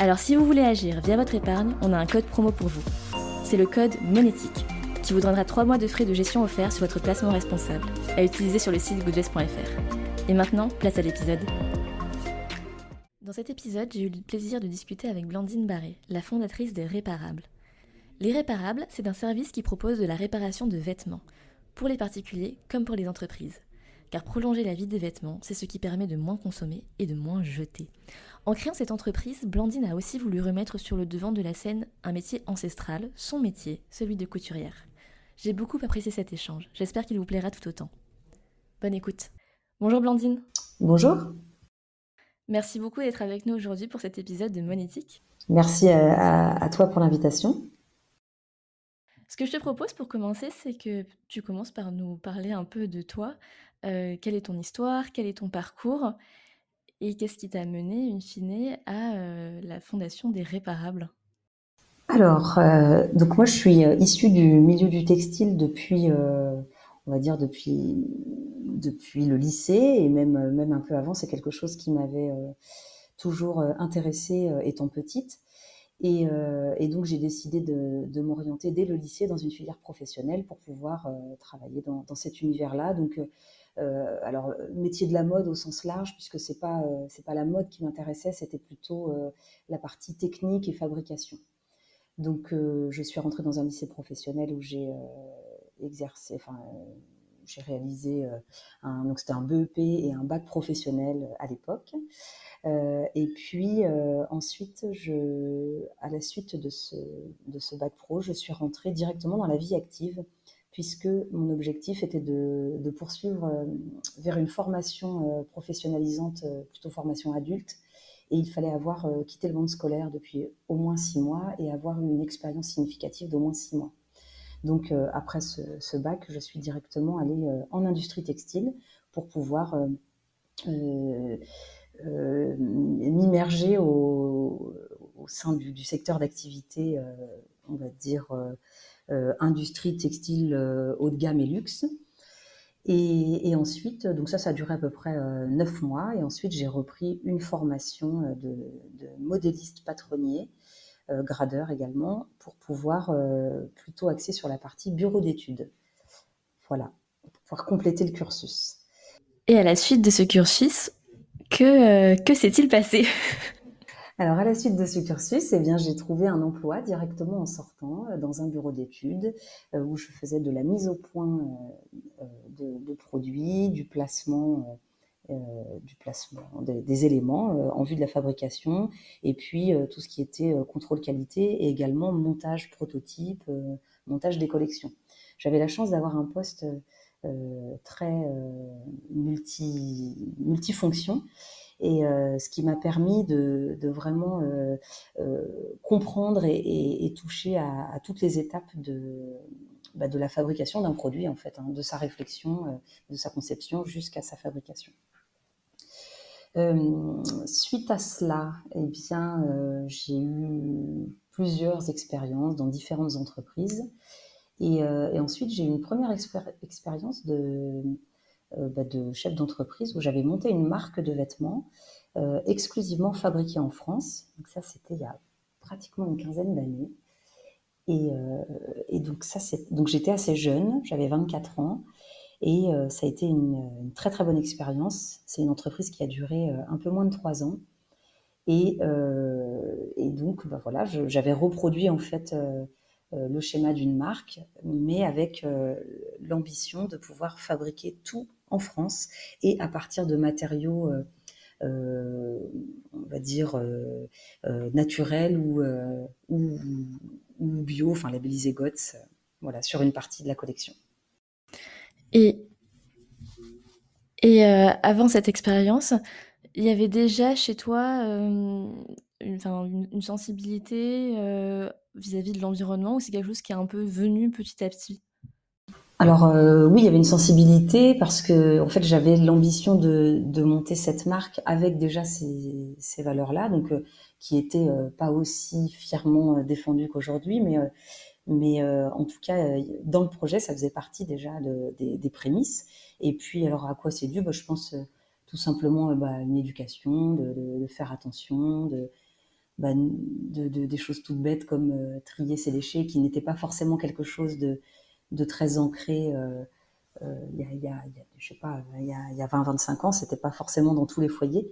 Alors si vous voulez agir via votre épargne, on a un code promo pour vous. C'est le code monétique qui vous donnera 3 mois de frais de gestion offerts sur votre placement responsable à utiliser sur le site goodvest.fr. Et maintenant, place à l'épisode. Dans cet épisode, j'ai eu le plaisir de discuter avec Blandine Barré, la fondatrice des Réparables. Les Réparables, c'est un service qui propose de la réparation de vêtements, pour les particuliers comme pour les entreprises. Car prolonger la vie des vêtements, c'est ce qui permet de moins consommer et de moins jeter. En créant cette entreprise, Blandine a aussi voulu remettre sur le devant de la scène un métier ancestral, son métier, celui de couturière. J'ai beaucoup apprécié cet échange, j'espère qu'il vous plaira tout autant. Bonne écoute. Bonjour Blandine. Bonjour. Merci beaucoup d'être avec nous aujourd'hui pour cet épisode de Monétique. Merci à, toi pour l'invitation. Ce que je te propose pour commencer, c'est que tu commences par nous parler un peu de toi. Euh, quelle est ton histoire? Quel est ton parcours? Et qu'est-ce qui t'a mené, in fine, à euh, la fondation des Réparables? Alors, euh, donc moi, je suis issue du milieu du textile depuis, on va dire, depuis, depuis le lycée et même, même un peu avant. C'est quelque chose qui m'avait toujours intéressée étant petite. Euh, et, donc j'ai décidé de, m'orienter dès le lycée dans une filière professionnelle pour pouvoir euh, travailler dans, cet univers-là. Donc, euh, alors métier de la mode au sens large, puisque c'est pas c'est pas la mode qui m'intéressait, c'était plutôt la partie technique et fabrication. Donc je suis rentrée dans un lycée professionnel où j'ai exercé, enfin j'ai réalisé un, donc c'était un BEP et un bac professionnel à l'époque. Euh, et puis euh, ensuite, je, à la suite de ce, de ce bac pro, je suis rentrée directement dans la vie active puisque mon objectif était de, poursuivre euh, vers une formation professionnalisante, plutôt formation adulte, et il fallait avoir quitté le monde scolaire depuis au moins six mois et avoir une expérience significative d'au moins six mois. Donc après ce, bac, je suis directement allée en industrie textile pour pouvoir euh, m'immerger au, sein du, secteur d'activité, euh, on va dire, euh, industrie textile haut de gamme et luxe. Et, ensuite, donc ça, ça a duré à peu près neuf mois. Et ensuite, j'ai repris une formation de, modéliste patronnier, gradeur également, pour pouvoir plutôt axer sur la partie bureau d'études. Voilà, pour pouvoir compléter le cursus. Et à la suite de ce cursus, que, euh, que s'est-il passé? Alors, à la suite de ce cursus, eh bien, j'ai trouvé un emploi directement en sortant euh, dans un bureau d'études euh, où je faisais de la mise au point de, produits, du placement, du placement des, éléments en vue de la fabrication et puis tout ce qui était contrôle qualité et également montage prototype, montage des collections. J'avais la chance d'avoir un poste euh, très euh, multi, multifonction et euh, ce qui m'a permis de, vraiment comprendre et, toucher à, toutes les étapes de, bah, de la fabrication d'un produit en fait, hein, de sa réflexion, de sa conception jusqu'à sa fabrication. suite à cela, eh bien, j'ai eu plusieurs expériences dans différentes entreprises euh, et, ensuite, j'ai eu une première expérience de, euh, bah, de chef d'entreprise où j'avais monté une marque de vêtements euh, exclusivement fabriquée en France. Donc ça, c'était il y a pratiquement une quinzaine d'années. Et, donc ça, donc j'étais assez jeune, j'avais 24 ans. Et ça a été une, très très bonne expérience. C'est une entreprise qui a duré un peu moins de trois ans. Et, donc, bah, voilà, j'avais reproduit en fait euh, le schéma d'une marque, mais avec euh, l'ambition de pouvoir fabriquer tout en France et à partir de matériaux, euh, on va dire, naturels ou, bio, enfin labellisés GOTS, voilà, sur une partie de la collection. Et avant cette expérience, il y avait déjà chez toi une, sensibilité vis-à-vis de l'environnement ou c'est quelque chose qui est un peu venu petit à petit? Alors oui, il y avait une sensibilité parce que en fait j'avais l'ambition de, monter cette marque avec déjà ces, valeurs-là, donc qui étaient pas aussi fièrement défendues qu'aujourd'hui, mais mais en tout cas dans le projet ça faisait partie déjà des, prémices. Et puis alors à quoi c'est dû? Bah, Je pense tout simplement bah, une éducation, de, faire attention, bah, de, des choses toutes bêtes comme trier ses déchets qui n'étaient pas forcément quelque chose de de très ancré. Euh, euh, il y, a, je sais pas, il y a, 20-25 ans, c'était pas forcément dans tous les foyers.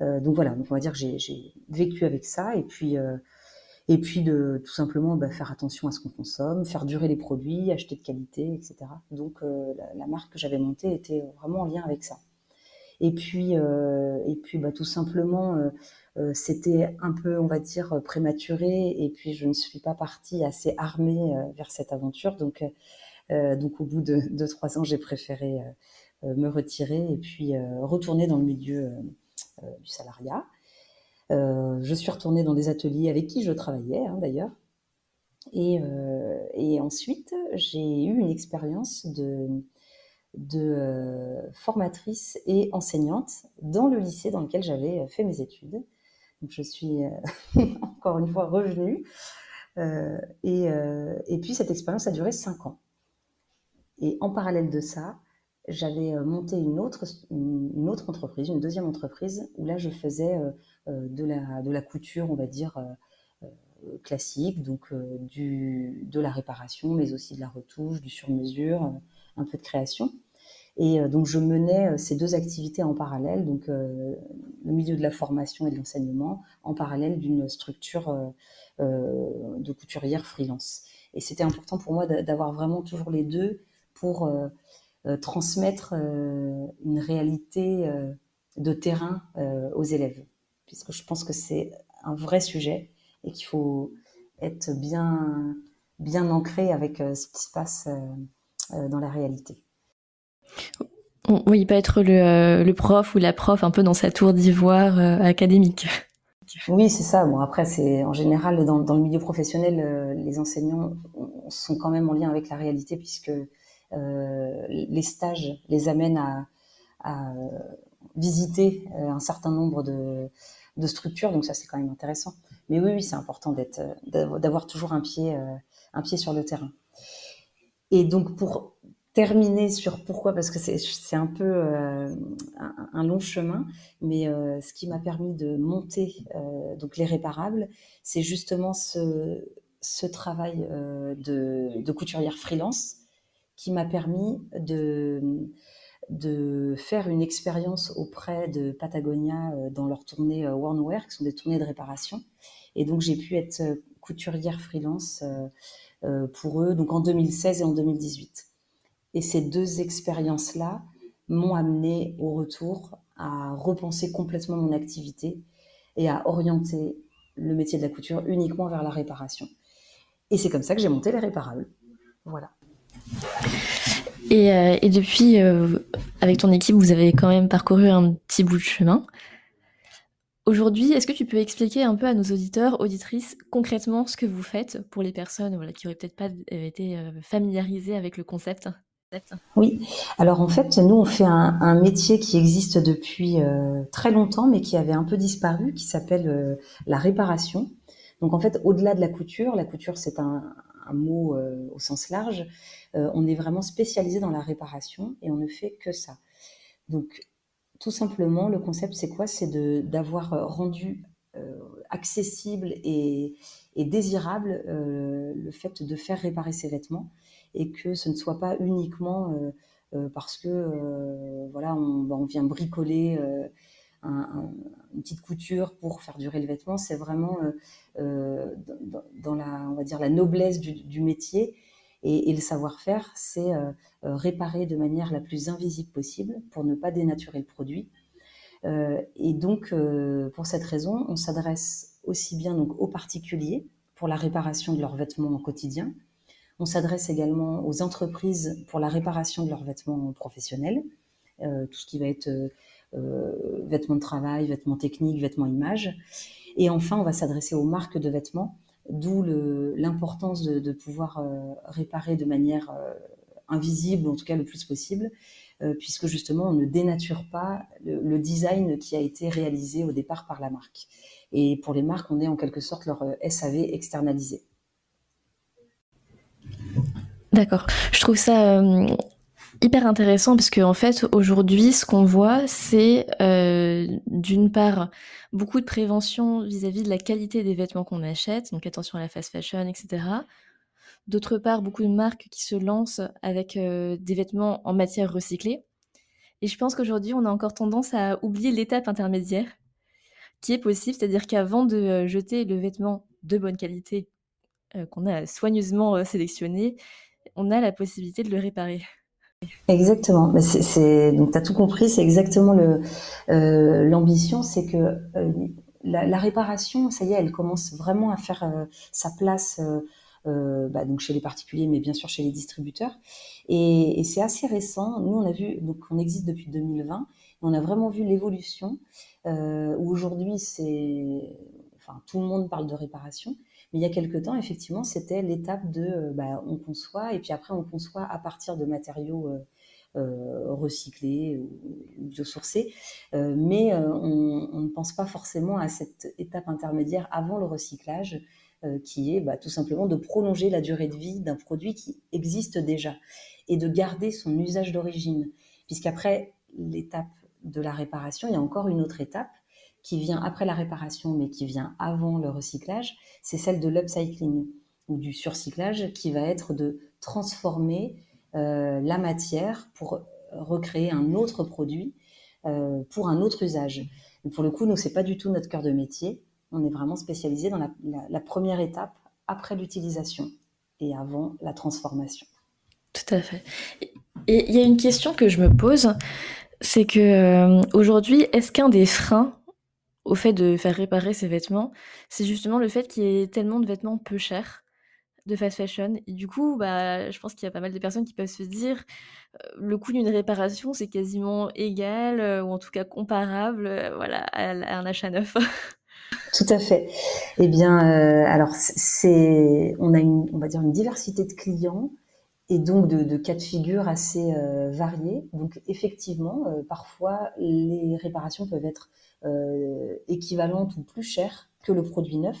Euh, donc voilà, donc on va dire que j'ai vécu avec ça et puis et puis de tout simplement bah, faire attention à ce qu'on consomme, faire durer les produits, acheter de qualité, etc. Donc la, marque que j'avais montée était vraiment en lien avec ça. Et puis et puis bah, tout simplement c'était un peu on va dire prématuré et puis je ne suis pas partie assez armée vers cette aventure donc euh, donc au bout de, trois ans, j'ai préféré euh, euh, me retirer et puis retourner dans le milieu du salariat. je suis retournée dans des ateliers avec qui je travaillais hein, d'ailleurs. Et, ensuite, j'ai eu une expérience de, de formatrice et enseignante dans le lycée dans lequel j'avais fait mes études. Donc je suis encore une fois revenue. et, et, puis cette expérience a duré cinq ans. Et en parallèle de ça, j'avais euh, monté une autre, une autre entreprise, une deuxième entreprise, où là, je faisais euh, euh, de, la, de la couture, on va dire, classique, donc du, de la réparation, mais aussi de la retouche, du sur-mesure, un peu de création. Et donc, je menais ces deux activités en parallèle, donc le milieu de la formation et de l'enseignement, en parallèle d'une structure de couturière freelance. Et c'était important pour moi d'avoir vraiment toujours les deux pour euh, euh, transmettre euh, une réalité de terrain aux élèves, puisque je pense que c'est un vrai sujet et qu'il faut être bien, bien ancré avec ce qui se passe dans la réalité. Oui, pas être le, le, prof ou la prof un peu dans sa tour d'ivoire académique. Oui, c'est ça. Bon, après, c'est en général dans, le milieu professionnel, les enseignants sont quand même en lien avec la réalité puisque euh, les stages les amènent à, visiter euh, un certain nombre de, structures, donc ça c'est quand même intéressant. Mais oui, oui, c'est important d'être, d'avoir toujours un pied, euh, un pied sur le terrain. Et donc pour terminer sur pourquoi, parce que c'est un peu un, long chemin, mais ce qui m'a permis de monter donc les réparables, c'est justement ce, travail de, couturière freelance qui m'a permis de, faire une expérience auprès de Patagonia euh, dans leurs tournées euh, Wear, qui sont des tournées de réparation. Et donc j'ai pu être euh, couturière freelance pour eux, donc en 2016 et en 2018. Et ces deux expériences-là m'ont amené au retour à repenser complètement mon activité et à orienter le métier de la couture uniquement vers la réparation. Et c'est comme ça que j'ai monté les réparables. Voilà. Et, euh, depuis, euh, avec ton équipe, vous avez quand même parcouru un petit bout de chemin. Aujourd'hui, est-ce que tu peux expliquer un peu à nos auditeurs, auditrices, concrètement ce que vous faites pour les personnes qui n'auraient peut-être pas été euh, familiarisées avec le concept? Oui, alors en fait, nous, on fait un, métier qui existe depuis très longtemps, mais qui avait un peu disparu, qui s'appelle la réparation. Donc en fait, au-delà de la couture, la couture, c'est un, mot au sens large, euh, on est vraiment spécialisé dans la réparation et on ne fait que ça. Donc, tout simplement, le concept, c'est quoi? C'est d'avoir euh, rendu euh, accessible et, désirable le fait de faire réparer ses vêtements et que ce ne soit pas uniquement parce que voilà on, vient bricoler une petite couture pour faire durer le vêtement. C'est vraiment dans, la on va dire la noblesse du métier et, le savoir-faire, c'est euh, euh, réparer de manière la plus invisible possible pour ne pas dénaturer le produit. Euh, et donc, pour cette raison, on s'adresse aussi bien donc, aux particuliers pour la réparation de leurs vêtements au quotidien. On s'adresse également aux entreprises pour la réparation de leurs vêtements professionnels, tout ce qui va être vêtements de travail, vêtements techniques, vêtements images. Et enfin, on va s'adresser aux marques de vêtements, d'où l'importance de, pouvoir réparer de manière invisible, en tout cas le plus possible, puisque justement on ne dénature pas le, design qui a été réalisé au départ par la marque. Et pour les marques, on est en quelque sorte leur SAV externalisé. D'accord. Je trouve ça euh, hyper intéressant parce qu'en en fait, aujourd'hui, ce qu'on voit, c'est euh, d'une part beaucoup de prévention vis-à-vis de la qualité des vêtements qu'on achète, donc attention à la fast fashion, etc. D'autre part, beaucoup de marques qui se lancent avec euh, des vêtements en matière recyclée. Et je pense qu'aujourd'hui, on a encore tendance à oublier l'étape intermédiaire qui est possible, c'est-à-dire qu'avant de jeter le vêtement de bonne qualité qu'on a soigneusement sélectionné, on a la possibilité de le réparer. Exactement. Mais c'est, donc tu as tout compris, c'est exactement euh, l'ambition, c'est que euh, la, réparation, ça y est, elle commence vraiment à faire euh, sa place bah, donc chez les particuliers, mais bien sûr chez les distributeurs. Et, c'est assez récent. Nous, on a vu, donc on existe depuis 2020, et on a vraiment vu l'évolution où aujourd'hui, c'est, enfin, tout le monde parle de réparation. Mais il y a quelque temps, effectivement, c'était l'étape de euh, bah, on conçoit et puis après on conçoit à partir de matériaux euh, euh, recyclés ou biosourcés. mais on, ne pense pas forcément à cette étape intermédiaire avant le recyclage, qui est bah, tout simplement de prolonger la durée de vie d'un produit qui existe déjà et de garder son usage d'origine. Puisqu'après l'étape de la réparation, il y a encore une autre étape qui vient après la réparation, mais qui vient avant le recyclage, c'est celle de l'upcycling ou du surcyclage, qui va être de transformer euh, la matière pour recréer un autre produit euh, pour un autre usage. pour le coup, nous, c'est pas du tout notre cœur de métier. On est vraiment spécialisé dans la, première étape après l'utilisation et avant la transformation. Tout à fait. Et il y a une question que je me pose, c'est que euh, aujourd'hui, est-ce qu'un des freins au fait de faire réparer ses vêtements, c'est justement le fait qu'il y ait tellement de vêtements peu chers de fast fashion. Et du coup, bah, je pense qu'il y a pas mal de personnes qui peuvent se dire euh, le coût d'une réparation, c'est quasiment égal, euh, ou en tout cas comparable euh, voilà, à, un achat neuf. Tout à fait. Eh bien, alors c'est, on a on va dire une diversité de clients et donc de, cas de figure assez variés. Donc effectivement, parfois les réparations peuvent être euh, équivalente ou plus chère que le produit neuf.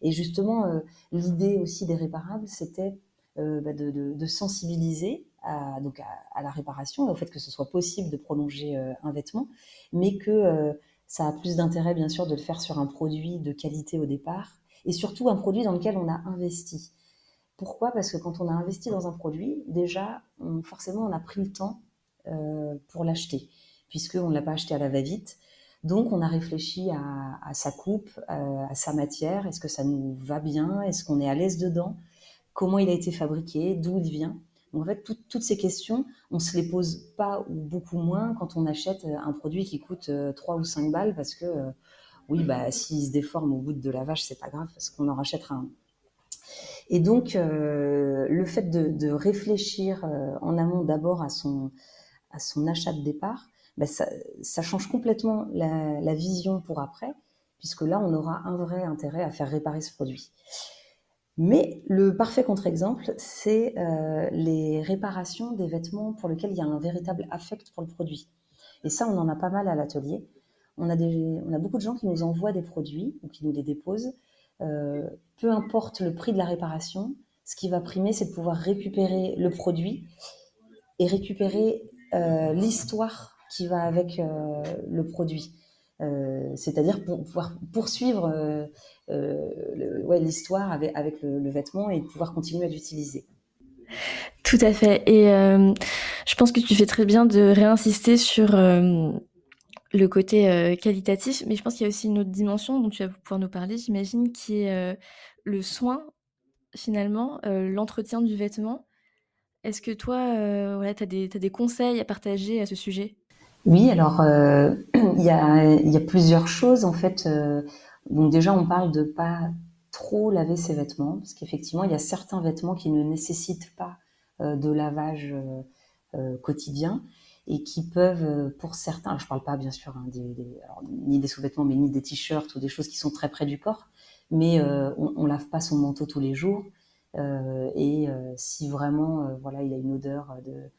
Et justement, euh, l'idée aussi des réparables, c'était euh, bah, de, sensibiliser à, donc à, la réparation, au fait que ce soit possible de prolonger un vêtement, mais que ça a plus d'intérêt, bien sûr, de le faire sur un produit de qualité au départ, et surtout un produit dans lequel on a investi. Pourquoi? Parce que quand on a investi dans un produit, déjà, forcément, on a pris le temps pour l'acheter, puisqu'on ne l'a pas acheté à la va-vite. Donc, on a réfléchi à, sa coupe, euh, à, sa matière. Est-ce que ça nous va bien? Est-ce qu'on est à l'aise dedans? Comment il a été fabriqué? D'où il vient? En fait, toutes ces questions, on se les pose pas ou beaucoup moins quand on achète un produit qui coûte 3 euh, ou 5 balles parce que, euh, oui, bah, s'il se déforme au bout de lavage, c'est pas grave parce qu'on en rachètera un. Et donc, le fait de, réfléchir en amont d'abord à son, à son achat de départ, ben, ça, change complètement la, vision pour après, puisque là, on aura un vrai intérêt à faire réparer ce produit. Mais le parfait contre-exemple, c'est euh, les réparations des vêtements pour lesquels il y a un véritable affect pour le produit. Et ça, on en a pas mal à l'atelier. On a, on a beaucoup de gens qui nous envoient des produits ou qui nous les déposent. Euh, peu importe le prix de la réparation, ce qui va primer, c'est de pouvoir récupérer le produit et récupérer euh, l'histoire qui va avec euh, le produit. C'est-à-dire pour pouvoir poursuivre l'histoire avec, avec le, vêtement et pouvoir continuer à l'utiliser. Tout à fait. Et je pense que tu fais très bien de réinsister sur le côté qualitatif, mais je pense qu'il y a aussi une autre dimension dont tu vas pouvoir nous parler, j'imagine, qui est le soin, finalement, l'entretien du vêtement. Est-ce que toi, voilà, tu as, des conseils à partager à ce sujet? Oui, alors euh, il y, a, plusieurs choses en fait. Euh, donc déjà, on parle de pas trop laver ses vêtements parce qu'effectivement, il y a certains vêtements qui ne nécessitent pas euh, de lavage quotidien. Et qui peuvent, pour certains, je ne parle pas bien sûr hein, ni des sous-vêtements, mais ni des t-shirts ou des choses qui sont très près du corps, mais on, ne lave pas son manteau tous les jours. et si vraiment, voilà, il a une odeur de,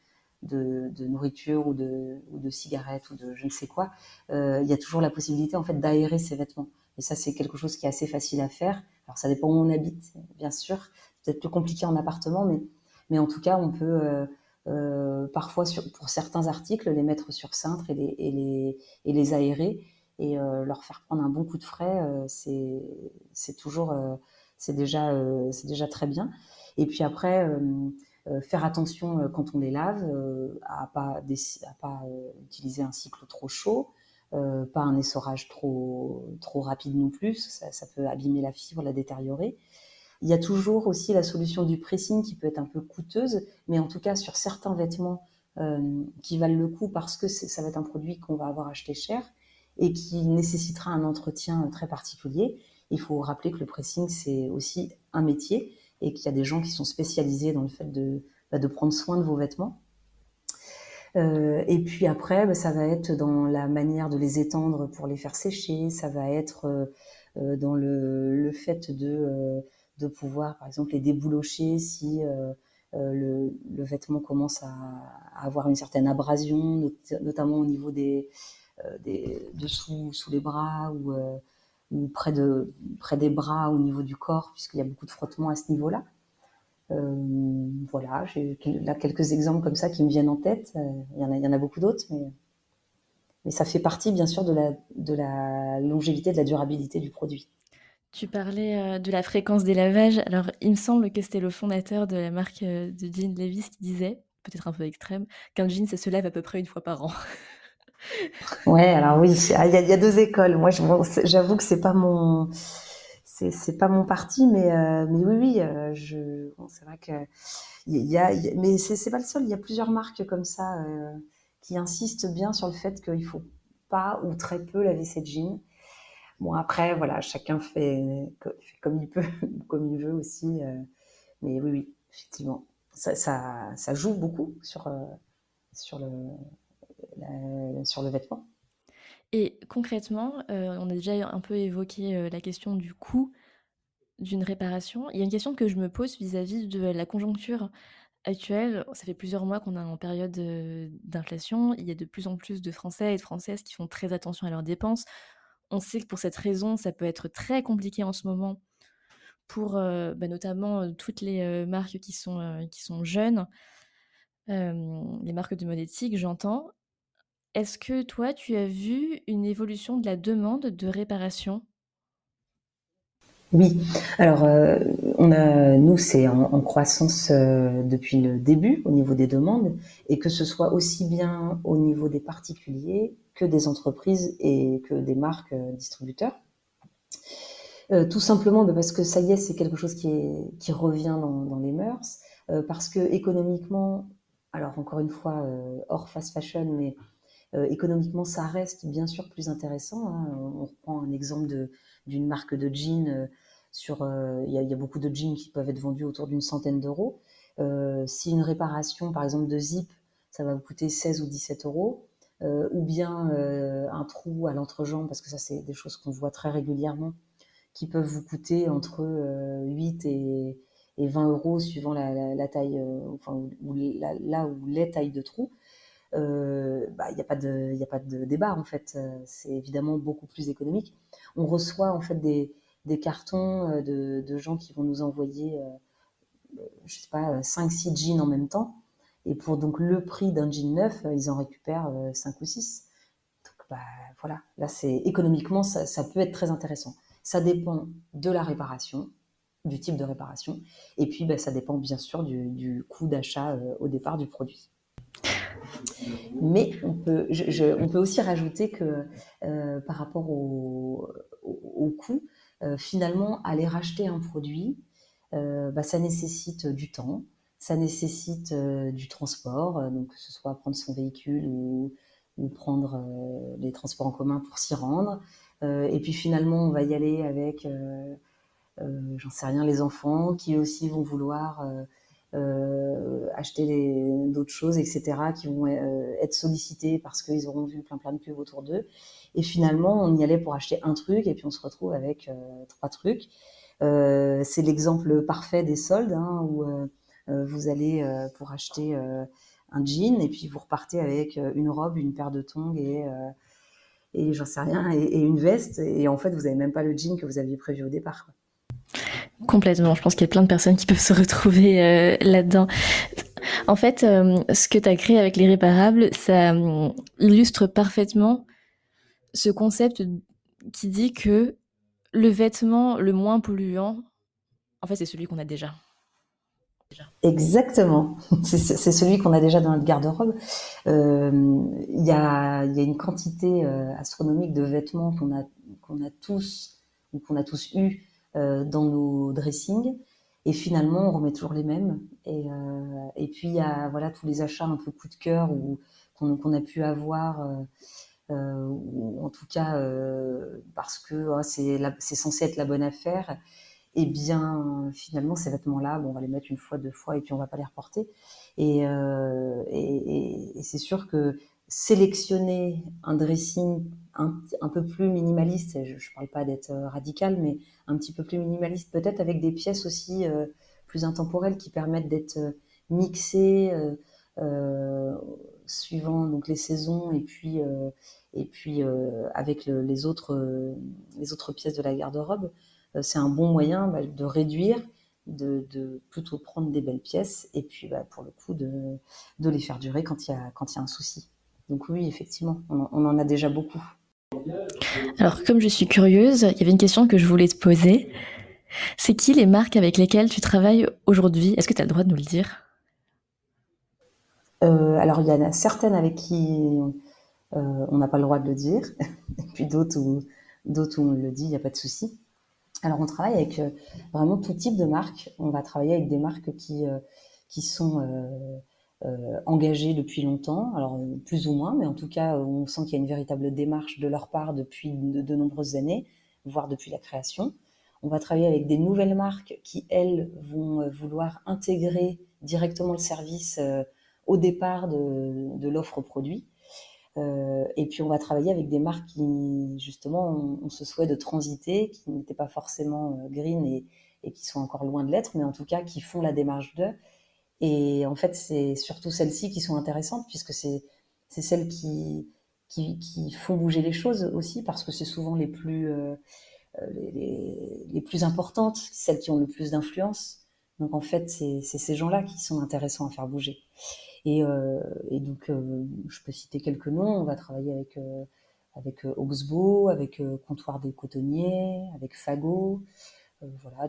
de, nourriture ou de, de cigarettes ou de je ne sais quoi, euh, il y a toujours la possibilité en fait d'aérer ses vêtements. Et ça, c'est quelque chose qui est assez facile à faire. Alors, ça dépend où on habite, bien sûr. C'est peut-être plus compliqué en appartement, mais, mais en tout cas, on peut euh, euh, parfois, pour certains articles, les mettre sur cintre et les, aérer et leur faire prendre un bon coup de frais. c'est toujours, c'est déjà, très bien. Et puis après, euh, faire attention euh, quand on les lave euh, à pas, à pas utiliser un cycle trop chaud, pas un essorage trop, trop rapide non plus, ça, ça, peut abîmer la fibre, la détériorer. Il y a toujours aussi la solution du pressing qui peut être un peu coûteuse, mais en tout cas sur certains vêtements qui valent le coup parce que ça va être un produit qu'on va avoir acheté cher et qui nécessitera un entretien très particulier. Il faut rappeler que le pressing, c'est aussi un métier et qu'il y a des gens qui sont spécialisés dans le fait de, bah, prendre soin de vos vêtements. Euh, et puis après, bah, ça va être dans la manière de les étendre pour les faire sécher, ça va être euh, euh, dans le, fait de, de pouvoir, par exemple, les déboulocher si le, le, vêtement commence à, avoir une certaine abrasion, notamment au niveau des, des dessous, sous les bras ou près, de, près des bras au niveau du corps, puisqu'il y a beaucoup de frottements à ce niveau-là. Euh, voilà, j'ai là quelques exemples comme ça qui me viennent en tête. Euh, il y en a, il y en a beaucoup d'autres, mais, mais ça fait partie bien sûr de la, de la longévité, de la durabilité du produit. Tu parlais euh, de la fréquence des lavages. Alors, il me semble que c'était le fondateur de la marque de jeans Levis qui disait, peut-être un peu extrême, qu'un jean, ça se lave à peu près une fois par an. Ouais, alors oui, il y, a deux écoles. Moi, j'avoue que c'est pas mon, c'est pas mon parti, mais euh, mais oui, oui, euh, je, c'est vrai que il y a, mais c'est pas le seul. Il y a plusieurs marques comme ça euh, qui insistent bien sur le fait qu'il faut pas ou très peu laver ses jeans. Bon après, voilà, chacun fait, comme il peut, comme il veut aussi. mais oui, oui, effectivement, ça, ça, joue beaucoup sur sur le sur le vêtement. Et concrètement, euh, on a déjà un peu évoqué euh, la question du coût d'une réparation. Il y a une question que je me pose vis-à-vis de la conjoncture actuelle. Ça fait plusieurs mois qu'on est en période euh, d'inflation. Il y a de plus en plus de Français et de Françaises qui font très attention à leurs dépenses. On sait que pour cette raison, ça peut être très compliqué en ce moment pour bah, notamment toutes les marques qui sont, qui sont jeunes, les marques de mode j'entends. Est-ce que toi, tu as vu une évolution de la demande de réparation? Oui. Alors, euh, nous, c'est en, croissance euh, depuis le début au niveau des demandes, et que ce soit aussi bien au niveau des particuliers que des entreprises et que des marques euh, distributeurs. tout simplement bah, parce que ça y est, c'est quelque chose qui, revient dans, les mœurs, parce que économiquement, alors encore une fois, hors fast fashion, mais euh, économiquement, ça reste bien sûr plus intéressant. Hein. On, reprend un exemple d'une marque de jeans. Euh, sur, euh, il y, a beaucoup de jeans qui peuvent être vendus autour d'une centaine d'euros. si une réparation, par exemple, de zip, ça va vous coûter 16 ou 17 euros, ou bien un trou à l'entrejambe, parce que ça, c'est des choses qu'on voit très régulièrement, qui peuvent vous coûter entre 8 et, 20 euros suivant la, taille, enfin, là où les tailles de trous. Euh, bah, il n'y a pas de, a pas de débat en fait. Euh, c'est évidemment beaucoup plus économique. On reçoit en fait des, cartons euh, de, de, gens qui vont nous envoyer, je sais pas, 5-6 jeans en même temps. Et pour donc le prix d'un jean neuf, ils en récupèrent 5 ou 6. Donc bah, voilà, là c'est économiquement ça, peut être très intéressant. Ça dépend de la réparation, du type de réparation, et puis bah, ça dépend bien sûr du, coût d'achat au départ du produit. Mais on peut, aussi rajouter que euh, par rapport au, coût, euh, finalement, aller racheter un produit, euh, bah, ça nécessite du temps, ça nécessite du transport, donc que ce soit prendre son véhicule ou, prendre les transports en commun pour s'y rendre. et puis finalement, on va y aller avec, j'en sais rien, les enfants qui aussi vont vouloir acheter d'autres choses, etc., qui vont être sollicités parce qu'ils auront vu plein plein de pubs autour d'eux. Et finalement, on y allait pour acheter un truc et puis on se retrouve avec trois trucs. c'est l'exemple parfait des soldes hein, où vous allez pour acheter un jean et puis vous repartez avec une robe, une paire de tongs et et j'en sais rien, et, une veste, et en fait, vous n'avez même pas le jean que vous aviez prévu au départ. Complètement, je pense qu'il y a plein de personnes qui peuvent se retrouver euh, là-dedans. En fait, euh, ce que tu as créé avec les réparables, ça euh, illustre parfaitement ce concept qui dit que le vêtement le moins polluant, en fait, c'est celui qu'on a déjà. Exactement, c'est celui qu'on a déjà dans notre garde-robe. Euh, il y, a, une quantité euh, astronomique de vêtements qu'on a, tous ou qu'on a tous eu euh, dans nos dressings. Et finalement, on remet toujours les mêmes. Et, puis, il y a tous les achats un peu coup de cœur qu'on a pu avoir, ou en tout cas parce que oh, c'est censé être la bonne affaire eh bien finalement ces vêtements-là, bon, on va les mettre une fois, deux fois et puis on va pas les reporter. Et, euh, et, c'est sûr que sélectionner un dressing un, un peu plus minimaliste, je, ne parle pas d'être euh, radical, mais un petit peu plus minimaliste, peut-être avec des pièces aussi euh, plus intemporelles qui permettent d'être mixées suivant donc les saisons et puis et puis avec le, les autres les autres pièces de la garde-robe. Euh, c'est un bon moyen bah, de réduire, de, plutôt prendre des belles pièces et puis bah, pour le coup de, les faire durer quand il y a, quand il y a un souci. Donc oui, effectivement, on, en a déjà beaucoup. Alors comme je suis curieuse, il y avait une question que je voulais te poser. C'est qui les marques avec lesquelles tu travailles aujourd'hui? Est-ce que tu as le droit de nous le dire? Euh, Alors il y en a certaines avec qui euh, on n'a pas le droit de le dire, et puis d'autres où, d'autres où on le dit, il n'y a pas de souci. Alors, on travaille avec euh, vraiment tout type de marques. On va travailler avec des marques qui, euh, sont euh, engagées depuis longtemps, alors plus ou moins, mais en tout cas, on sent qu'il y a une véritable démarche de leur part depuis de, nombreuses années, voire depuis la création. On va travailler avec des nouvelles marques qui, elles, vont vouloir intégrer directement le service au départ de, de l'offre produit. Euh, et puis on va travailler avec des marques qui justement ont, ce souhait de transiter, qui n'étaient pas forcément euh, green et, qui sont encore loin de l'être, mais en tout cas qui font la démarche d'eux. Et en fait, c'est surtout celles-ci qui sont intéressantes puisque c'est celles qui, font bouger les choses aussi parce que c'est souvent euh, les, plus importantes, celles qui ont le plus d'influence. Donc en fait, c'est ces gens-là qui sont intéressants à faire bouger. Et, euh, et donc, euh, je peux citer quelques noms. On va travailler avec euh, avec Oxbow, avec Comptoir des Cotonniers, avec Fagot, voilà,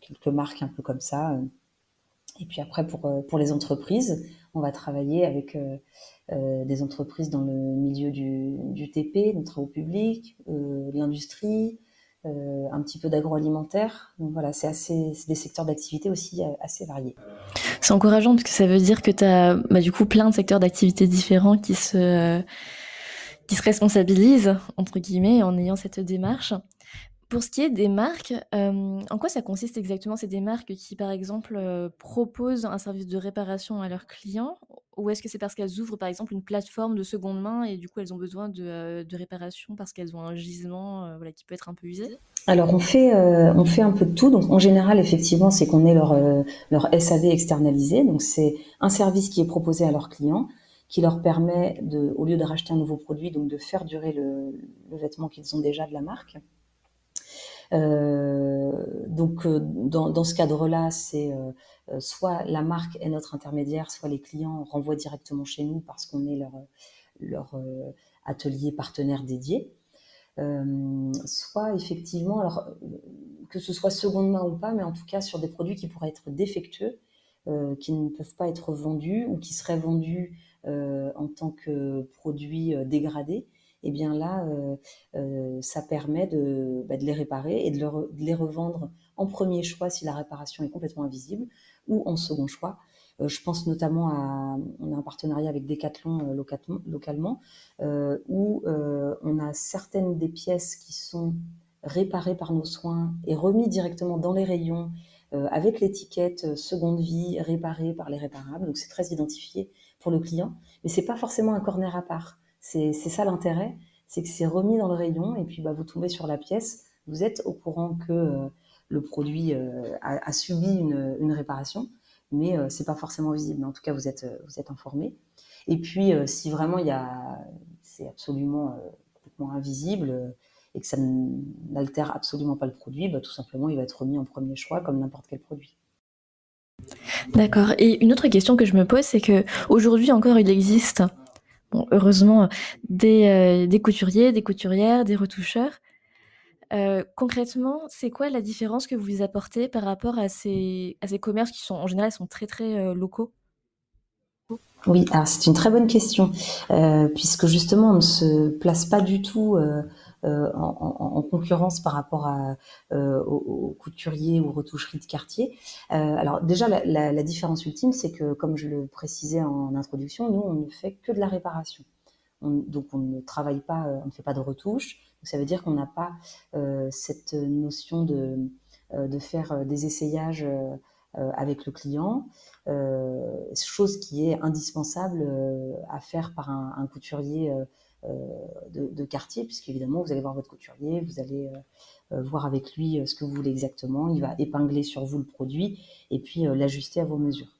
quelques marques un peu comme ça. Et puis après, pour, pour les entreprises, on va travailler avec des entreprises dans le milieu du, du TP, des travaux publics, euh, l'industrie, euh, un petit peu d'agroalimentaire. Donc voilà, c'est assez, des secteurs d'activité aussi assez variés. C'est encourageant parce que ça veut dire que tu as bah, du coup plein de secteurs d'activité différents qui se, qui se responsabilisent, entre guillemets, en ayant cette démarche. Pour ce qui est des marques, euh, en quoi ça consiste exactement? C'est des marques qui, par exemple, euh, proposent un service de réparation à leurs clients? Ou est-ce que c'est parce qu'elles ouvrent, par exemple, une plateforme de seconde main et du coup, elles ont besoin de, euh, réparation parce qu'elles ont un gisement qui peut être un peu usé? Alors, on fait, on fait un peu de tout. Donc, en général, effectivement, c'est qu'on est leur, leur SAV externalisé. Donc, c'est un service qui est proposé à leurs clients qui leur permet, de, au lieu de racheter un nouveau produit, donc de faire durer le vêtement qu'ils ont déjà de la marque. Euh, donc euh, dans, ce cadre-là, c'est euh, soit la marque est notre intermédiaire, soit les clients renvoient directement chez nous parce qu'on est leur, atelier partenaire dédié. Soit effectivement, que ce soit seconde main ou pas, mais en tout cas sur des produits qui pourraient être défectueux, qui ne peuvent pas être vendus ou qui seraient vendus en tant que produits dégradés et eh bien là, euh, euh, ça permet de, bah, de, les réparer et de, les revendre en premier choix si la réparation est complètement invisible ou en second choix. Euh, je pense notamment à, on a un partenariat avec Decathlon localement, où on a certaines des pièces qui sont réparées par nos soins et remis directement dans les rayons avec l'étiquette seconde vie réparée par les réparables. Donc c'est très identifié pour le client, mais c'est pas forcément un corner à part. C'est ça l'intérêt, c'est que c'est remis dans le rayon et puis bah, vous tombez sur la pièce, vous êtes au courant que le produit a, subi une, réparation, mais c'est pas forcément visible. En tout cas, vous êtes, êtes informé. Et puis, si vraiment il y a, c'est absolument complètement invisible, et que ça n'altère absolument pas le produit, bah, tout simplement, il va être remis en premier choix comme n'importe quel produit. D'accord. Et une autre question que je me pose, c'est que aujourd'hui encore, il existe, bon, heureusement, des, euh, des, couturiers, des couturières, des retoucheurs. Euh, concrètement, c'est quoi la différence que vous apportez par rapport à ces, commerces qui sont en général sont très très euh, locaux? Oui, c'est une très bonne question, puisque justement on ne se place pas du tout en, concurrence par rapport euh, aux, couturiers ou retoucheries de quartier. Euh, alors déjà, la, différence ultime, c'est que, comme je le précisais en introduction, nous, on ne fait que de la réparation. donc on ne travaille pas, on ne fait pas de retouches. ça veut dire qu'on n'a pas cette notion de, faire des essayages avec le client, chose qui est indispensable à faire par un couturier euh, de, quartier, puisqu'évidemment, vous allez voir votre couturier, vous allez euh, euh, voir avec lui ce que vous voulez exactement, il va épingler sur vous le produit et puis l'ajuster à vos mesures.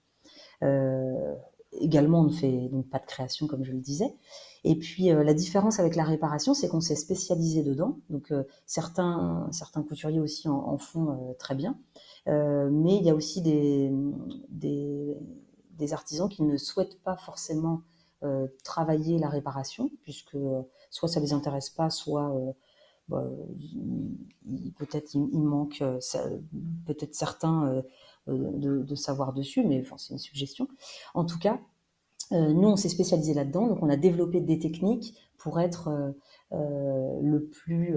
également, on ne fait donc pas de création, comme je le disais. Et puis la différence avec la réparation, c'est qu'on s'est spécialisé dedans. Donc certains, certains couturiers aussi en, font très bien. mais il y a aussi des, des, des, artisans qui ne souhaitent pas forcément travailler la réparation, puisque euh, soit ça les intéresse pas, soit euh, bah, peut-être il, manque peut-être certains de, savoir dessus, mais enfin, c'est une suggestion. En tout cas, nous, on s'est spécialisé là-dedans, donc on a développé des techniques pour être le plus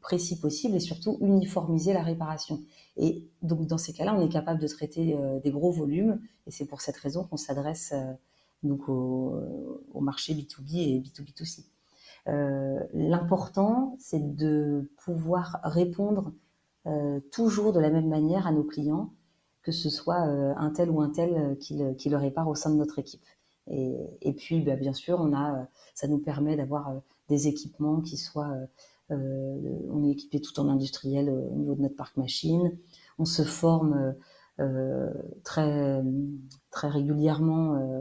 précis possible et surtout uniformiser la réparation. Et donc dans ces cas-là, on est capable de traiter des gros volumes, et c'est pour cette raison qu'on s'adresse donc au, marché B2B et B2B2C. Euh, l'important, c'est de pouvoir répondre euh, toujours de la même manière à nos clients, que ce soit euh, un tel ou un tel qui le, répare au sein de notre équipe. Et, puis, bah, bien sûr, on a, ça nous permet d'avoir des équipements qui soient, on est équipé tout en industriel au niveau de notre parc machine. On se forme très, très régulièrement euh,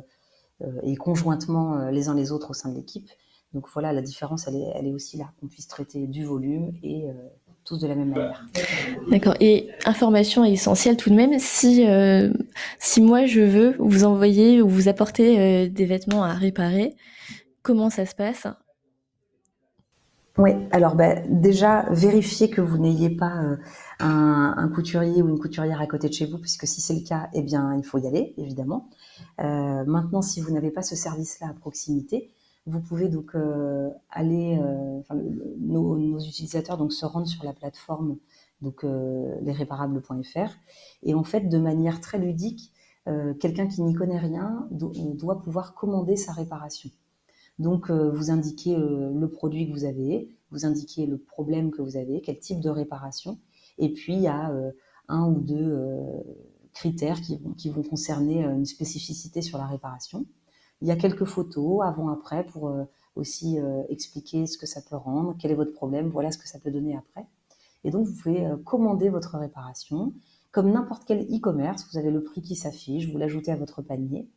et conjointement euh, les uns les autres au sein de l'équipe. Donc voilà, la différence, elle est, elle est aussi là, qu'on puisse traiter du volume et euh, tous de la même manière. D'accord. Et information essentielle tout de même, si, si moi je veux vous envoyer ou vous apporter des vêtements à réparer, comment ça se passe? Oui, alors bah, déjà, vérifiez que vous n'ayez pas un, un, couturier ou une couturière à côté de chez vous, puisque si c'est le cas, eh bien, il faut y aller, évidemment. Euh, maintenant, si vous n'avez pas ce service-là à proximité, vous pouvez donc euh, aller, euh, nos, utilisateurs donc se rendent sur la plateforme donc lesréparables.fr et en fait de manière très ludique, quelqu'un qui n'y connaît rien doit pouvoir commander sa réparation. Donc vous indiquez le produit que vous avez, vous indiquez le problème que vous avez, quel type de réparation, et puis il y a un ou deux critères qui vont, concerner euh, une spécificité sur la réparation. Il y a quelques photos avant-après pour euh, aussi euh, expliquer ce que ça peut rendre, quel est votre problème, voilà ce que ça peut donner après. Et donc, vous pouvez commander votre réparation. Comme n'importe quel e-commerce, vous avez le prix qui s'affiche, vous l'ajoutez à votre panier.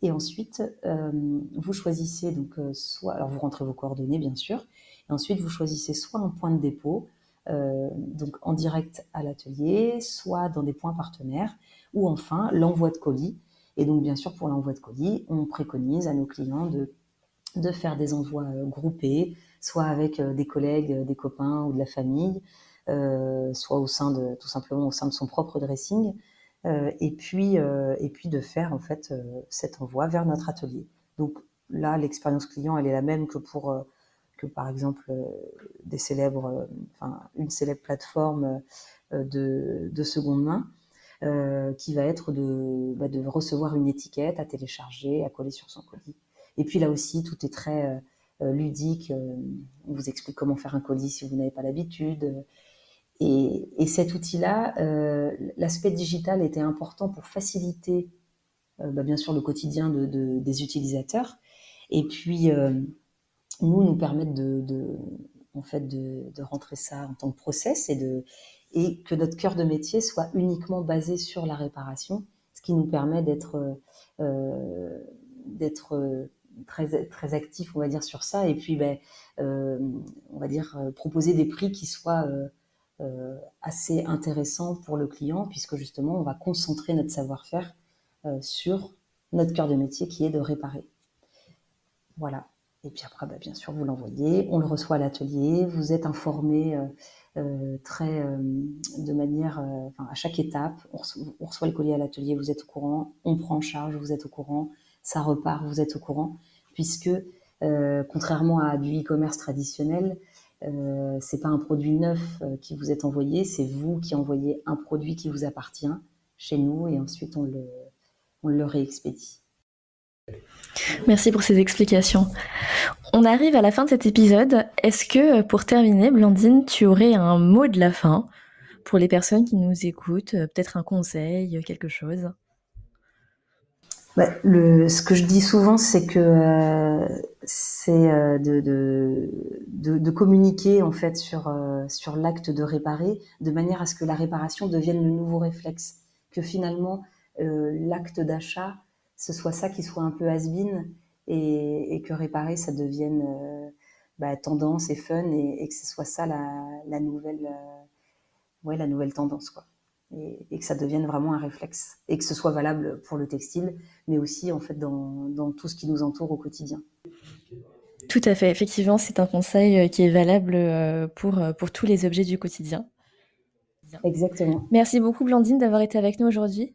Et ensuite, vous choisissez donc soit, alors vous rentrez vos coordonnées bien sûr, et ensuite vous choisissez soit un point de dépôt, donc en direct à l'atelier, soit dans des points partenaires, ou enfin l'envoi de colis. Et donc bien sûr pour l'envoi de colis, on préconise à nos clients de, de faire des envois euh, groupés, soit avec euh, des collègues, des copains ou de la famille, soit au sein de tout simplement au sein de son propre dressing, et puis et puis de faire en fait cet envoi vers notre atelier. Donc là, l'expérience client, elle est la même que pour que par exemple euh, des célèbres, euh, enfin, une célèbre plateforme euh, de, de seconde main. qui va être de, bah, de, recevoir une étiquette à télécharger, à coller sur son colis. Et puis là aussi, tout est très ludique. on vous explique comment faire un colis si vous n'avez pas l'habitude. et, cet outil-là, l'aspect digital était important pour faciliter, bah, bien sûr, le quotidien des utilisateurs, et puis nous nous permettre de, en fait, de, rentrer ça en tant que process et de et que notre cœur de métier soit uniquement basé sur la réparation, ce qui nous permet d'être euh, d'être euh, très, très actif, on va dire, sur ça. Et puis, ben, euh, on va dire, proposer des prix qui soient assez intéressants pour le client, puisque justement, on va concentrer notre savoir-faire sur notre cœur de métier qui est de réparer. Voilà. Et puis après, ben, bien sûr, vous l'envoyez, on le reçoit à l'atelier, vous êtes informé euh, très euh, de manière, euh, à chaque étape, on reçoit, le colis à l'atelier, vous êtes au courant, on prend en charge, vous êtes au courant, ça repart, vous êtes au courant, puisque contrairement à du e-commerce traditionnel, euh, c'est pas un produit neuf qui vous est envoyé, c'est vous qui envoyez un produit qui vous appartient chez nous et ensuite on le réexpédie. Merci pour ces explications. On arrive à la fin de cet épisode. Est-ce que, pour terminer, Blandine, tu aurais un mot de la fin pour les personnes qui nous écoutent Peut-être un conseil, quelque chose? Bah, Ce que je dis souvent, c'est que euh, c'est euh, de, communiquer en fait sur, euh, sur l'acte de réparer, de manière à ce que la réparation devienne le nouveau réflexe, que finalement l'acte d'achat ce soit ça qui soit un peu has-been et, que réparer, ça devienne euh, bah, tendance et fun et, que ce soit ça la, nouvelle, euh, ouais, la nouvelle tendance. Quoi. Et, que ça devienne vraiment un réflexe et que ce soit valable pour le textile, mais aussi en fait dans, dans tout ce qui nous entoure au quotidien. Tout à fait, effectivement, c'est un conseil euh, qui est valable pour, pour tous les objets du quotidien. Exactement. Merci beaucoup Blandine d'avoir été avec nous aujourd'hui.